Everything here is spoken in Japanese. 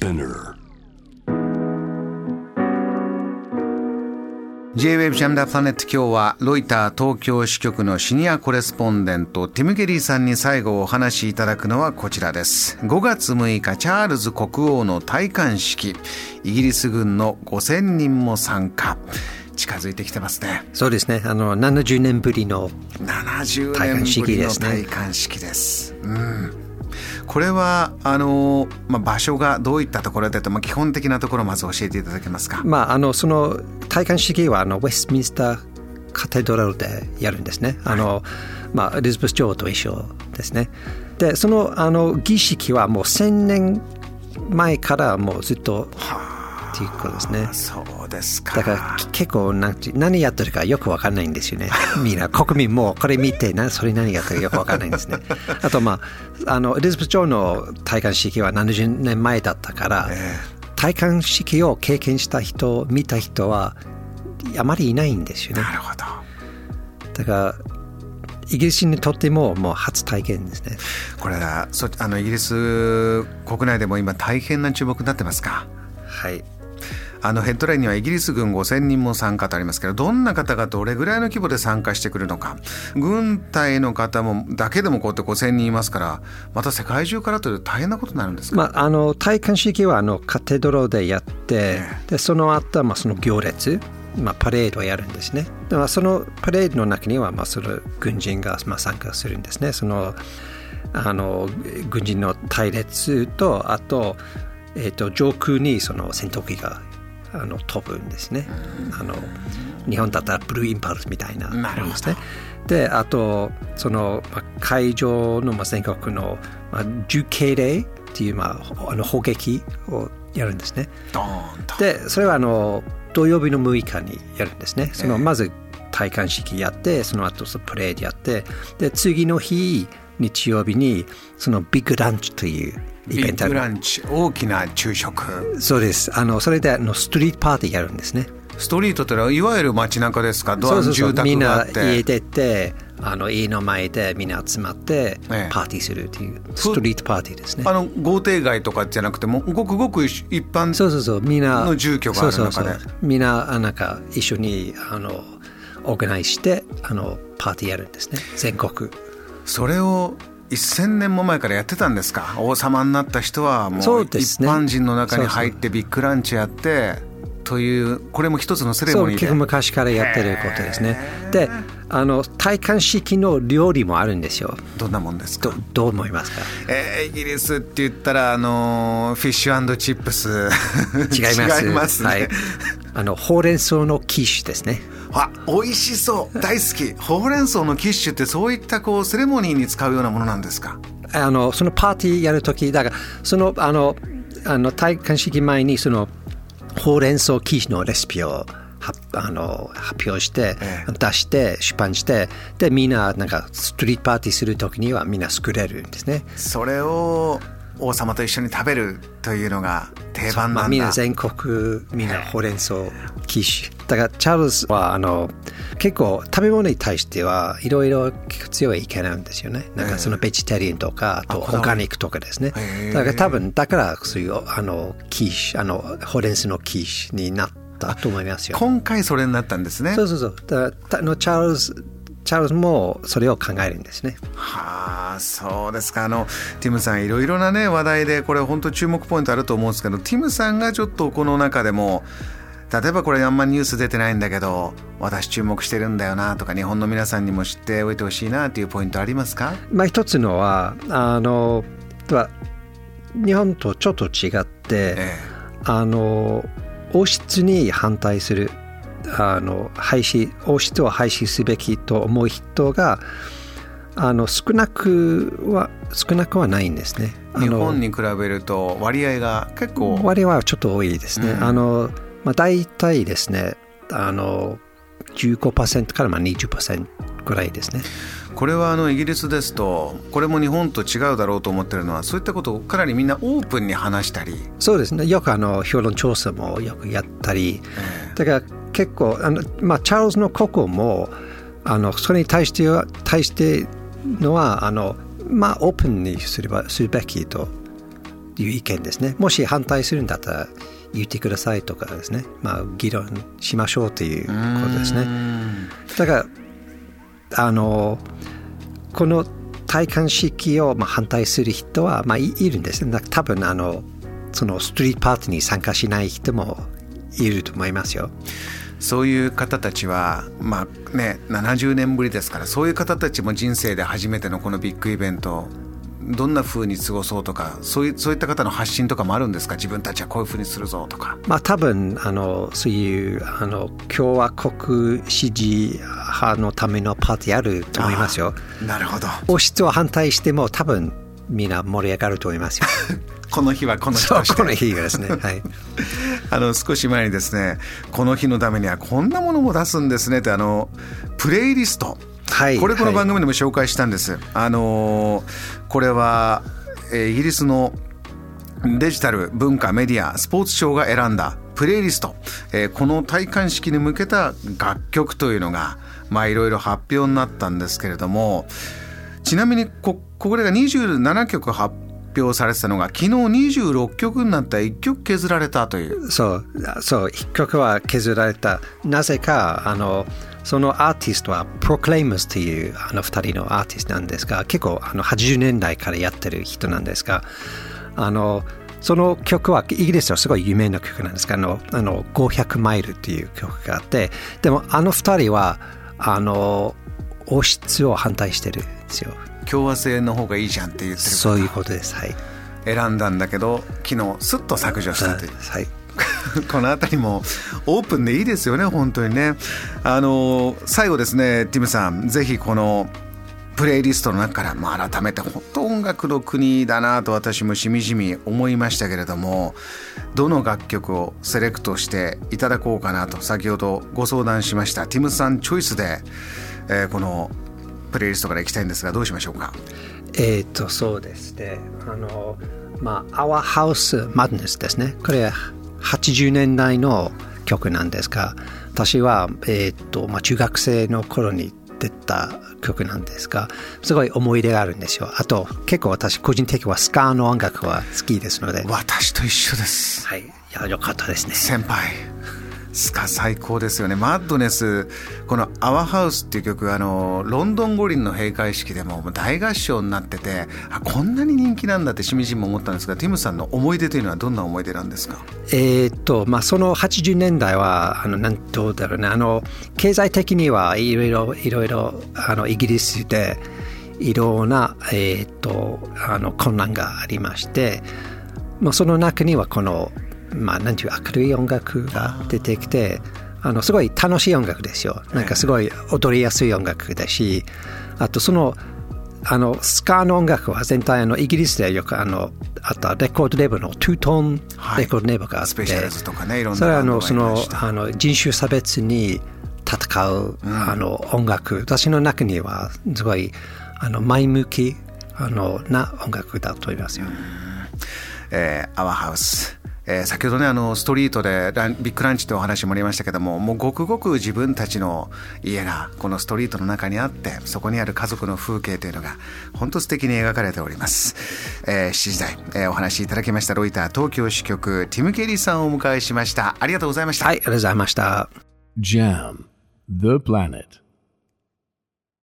Spinner. J-Wave ジャムダープラネット今日はロイター東京支局のシニアコレスポンデントティム・ゲリーさんに最後お話しいただくのはこちらです。5月6日チャールズ国王の戴冠式。イギリス軍の5000人も参加。近づいてきてますね。そうですね。あの、70年ぶりの、70戴冠年ぶりの式ですね。戴冠式です。うんこれはあの、まあ、場所がどういったところでと、まあ、基本的なところをまず教えていただけますか？まあ、あの、その、戴冠式は、あの、ウェストミンスターカテドラルでやるんですね。あの、まあ、エリザベス女王と一緒ですね。で、その、あの、儀式はもう1000年前からもうずっと、っていうことですね。そうですかだからき結構なんて何やってるかよくわかんないんですよね。みんな国民もこれ見てなそれ何やってるかよくわかんないんですね。あとまああのエリザベス女王の戴冠式は70年前だったから、戴冠式を経験した人見た人はあまりいないんですよね。なるほどだからイギリスにとってももう初体験ですね。これはそあのイギリス国内でも今大変な注目になってますか？はい。あのヘッドラインにはイギリス軍5000人も参加とありますけどどんな方がどれぐらいの規模で参加してくるのか軍隊の方もだけでもこうやって5000人いますからまた世界中からという大変なことになるんですか、まあ、あの戴冠式はあのカテドロでやって、でその後はまあその行列、まあ、パレードをやるんですね。でまあ、そのパレードの中にはまあその軍人がまあ参加するんですね。そのあの軍人の隊列とあと,、えー、と上空にその戦闘機があの飛ぶんですね。あの日本だったらブルーインパルスみたいなですね。であとその、まあ、会場の、まあ、全国の、まあ、重敬礼っていう、まあ、あの砲撃をやるんですね。でそれはあの土曜日の6日にやるんですね。そのまず戴冠式やってその後そのプレーでやってで次の日日曜日にそのビッグランチというイビッベントある。グランチ大きな昼食。そうです。あのそれであのストリートパーティーやるんですね。ストリートってのはいわゆる街中ですか？ドアそうそう。そみんな家出てあの家の前でみんな集まってええ。パーティーするっていうストリートパーティーですね。あの豪邸街とかじゃなくてもごくごく一般そうそうそう。みんなの住居がある中で。そうそうそう。みんなあなんか一緒にあのオーガナイズしてあのパーティーやるんですね。全国それを1000年も前からやってたんですか？王様になった人はもそうう一般人の中に入ってビッグランチやってというこれも一つのセレモニーで。昔からやってることですね。であの戴冠式の料理もあるんですよ。どんなもんですか？どどう思いますか？えーイギリスって言ったらあのーフィッシュチップス。違います。違いますね、はい、あのほうれん草のキッシュですねあ美味しそう。大好き。ほうれん草のキッシュってそういったこうセレモニーに使うようなものなんですか？あのそのパーティーやるときだからそのあのあの戴冠式前にそのほうれん草キッシュのレシピをはあの発表して、え出して出版してでみんななんかストリートパーティーするときにはみんな作れるんですね。それを王様と一緒に食べるというのが定番まあ、なんだ、みんな全国みんなほうれん草キッシュだからチャールズはあの結構食べ物に対してはいろいろ強い意見なんですよね。なんかそのベジタリアンとかあとオーガニックとかですね。だから多分だからそういうあのキッシュあのほうれん草のキッシュになったと思いますよ。今回それになったんですね。そうそうそう。だからあのチャールズチャールズもそれを考えるんですね。はあそうですか。あのティムさんいろいろなね話題でこれ本当注目ポイントあると思うんですけどティムさんがちょっとこの中でも例えばこれあんまニュース出てないんだけど私注目してるんだよなとか日本の皆さんにも知っておいてほしいなっていうポイントありますか？まあ、一つのはあのは日本とちょっと違って、え。あの王室に反対するあの廃止王室を廃止すべきと思う人があの少なくは少なくはないんですね。あ日の本に比べると割合が結構割合はちょっと多いですね。うんあのまあ、大体ですねあの15%からまあ20%ぐらいですね。これはあのイギリスですとこれも日本と違うだろうと思ってるのはそういったことをかなりみんなオープンに話したり、そうですね。よくあの評論調査もよくやったり、えだから結構あの、まあ、チャールズの国王もあのそれに対しては対してのはあの、まあ、オープンにすればするべきという意見ですね。もし反対するんだったら言ってくださいとかですね、まあ、議論しましょうということですね。だからあのこの戴冠式をまあ反対する人はまあいるんですね。多分あのそのストリートパーティーに参加しない人もいると思いますよ。そういう方たちは、まあね、70年ぶりですからそういう方たちも人生で初めてのこのビッグイベントどんなふうに過ごそうとかそういそういった方の発信とかもあるんですか？自分たちはこういうふうにするぞとか。まあ多分あのそういうあの共和国支持派のためのパーティーあると思いますよ。なるほど。王室を反対しても多分みんな盛り上がると思いますよ。この日はこの日としてこの日がですね。はい。あの少し前にですねこの日のためにはこんなものも出すんですねってあのプレイリスト。はい、これこの番組でも紹介したんです。はい、あのこれは、えー、イギリスのデジタル文化メディアスポーツ庁が選んだプレイリスト、えー、この戴冠式に向けた楽曲というのがまあいろいろ発表になったんですけれどもちなみにここれが27曲発表されてたのが昨日26曲になった1曲削られたという。そうそう1曲は削られた。なぜかあのそのアーティストは Proclaimers というあの2人のアーティストなんですが結構あの80年代からやってる人なんですがあのその曲はイギリスはすごい有名な曲なんですがあのあの500マイルという曲があってでもあの2人はあの王室を反対してるんですよ。共和制の方がいいじゃんって言ってるそういうことです。はい。選んだんだけど昨日すっと削除したという、はい。この辺りもオープンでいいですよね本当にね。あの最後ですねティムさん。ぜひこのプレイリストの中から、まあ、改めて本当音楽の国だなと私もしみじみ思いましたけれどもどの楽曲をセレクトしていただこうかなと先ほどご相談しましたティムさんチョイスで、えー、このプレイリストからいきたいんですがどうしましょうか？えっ、とそうですね。あのまあ「Our House Madness」ですね。これ80年代の曲なんですが私は、えーとまあ、中学生の頃に出た曲なんですがすごい思い出があるんですよ。あと結構私個人的にはスカーの音楽は好きですので。私と一緒です。はい。いやよかったですね。先輩スカ最高ですよね。マッドネス、この「アワハウスっていう曲あのロンドン五輪の閉会式でも大合唱になっててあこんなに人気なんだってしみじみ思ったんですがティムさんの思い出というのはどんな思い出なんですか？えっとまあその80年代はあのなんどうだろうねあの経済的にはいろいろいろいろあのイギリスでいろんな、えーと、とあの困難がありまして、まあ、その中にはこのまあ、なんていう明るい音楽が出てきてあのすごい楽しい音楽ですよなんかすごい踊りやすい音楽だしあとそのあのスカーの音楽は全体あのイギリスでよくあのあったレコードレーブのトゥートーンレコードレーブがあって、はい、それはあのそのあの人種差別に戦う、うん、あの音楽。私の中にはすごいあの前向きあのな音楽だと思いますよ。えー、Our House えー、先ほどねあのストリートでランビッグランチというお話もありましたけどももうごくごく自分たちの家がこのストリートの中にあってそこにある家族の風景というのが本当素敵に描かれております、えー、7時台、えー、お話いただきましたロイター東京支局ティム・ケリーさんをお迎えしました。ありがとうございました。はいありがとうございました。JAM The Planet.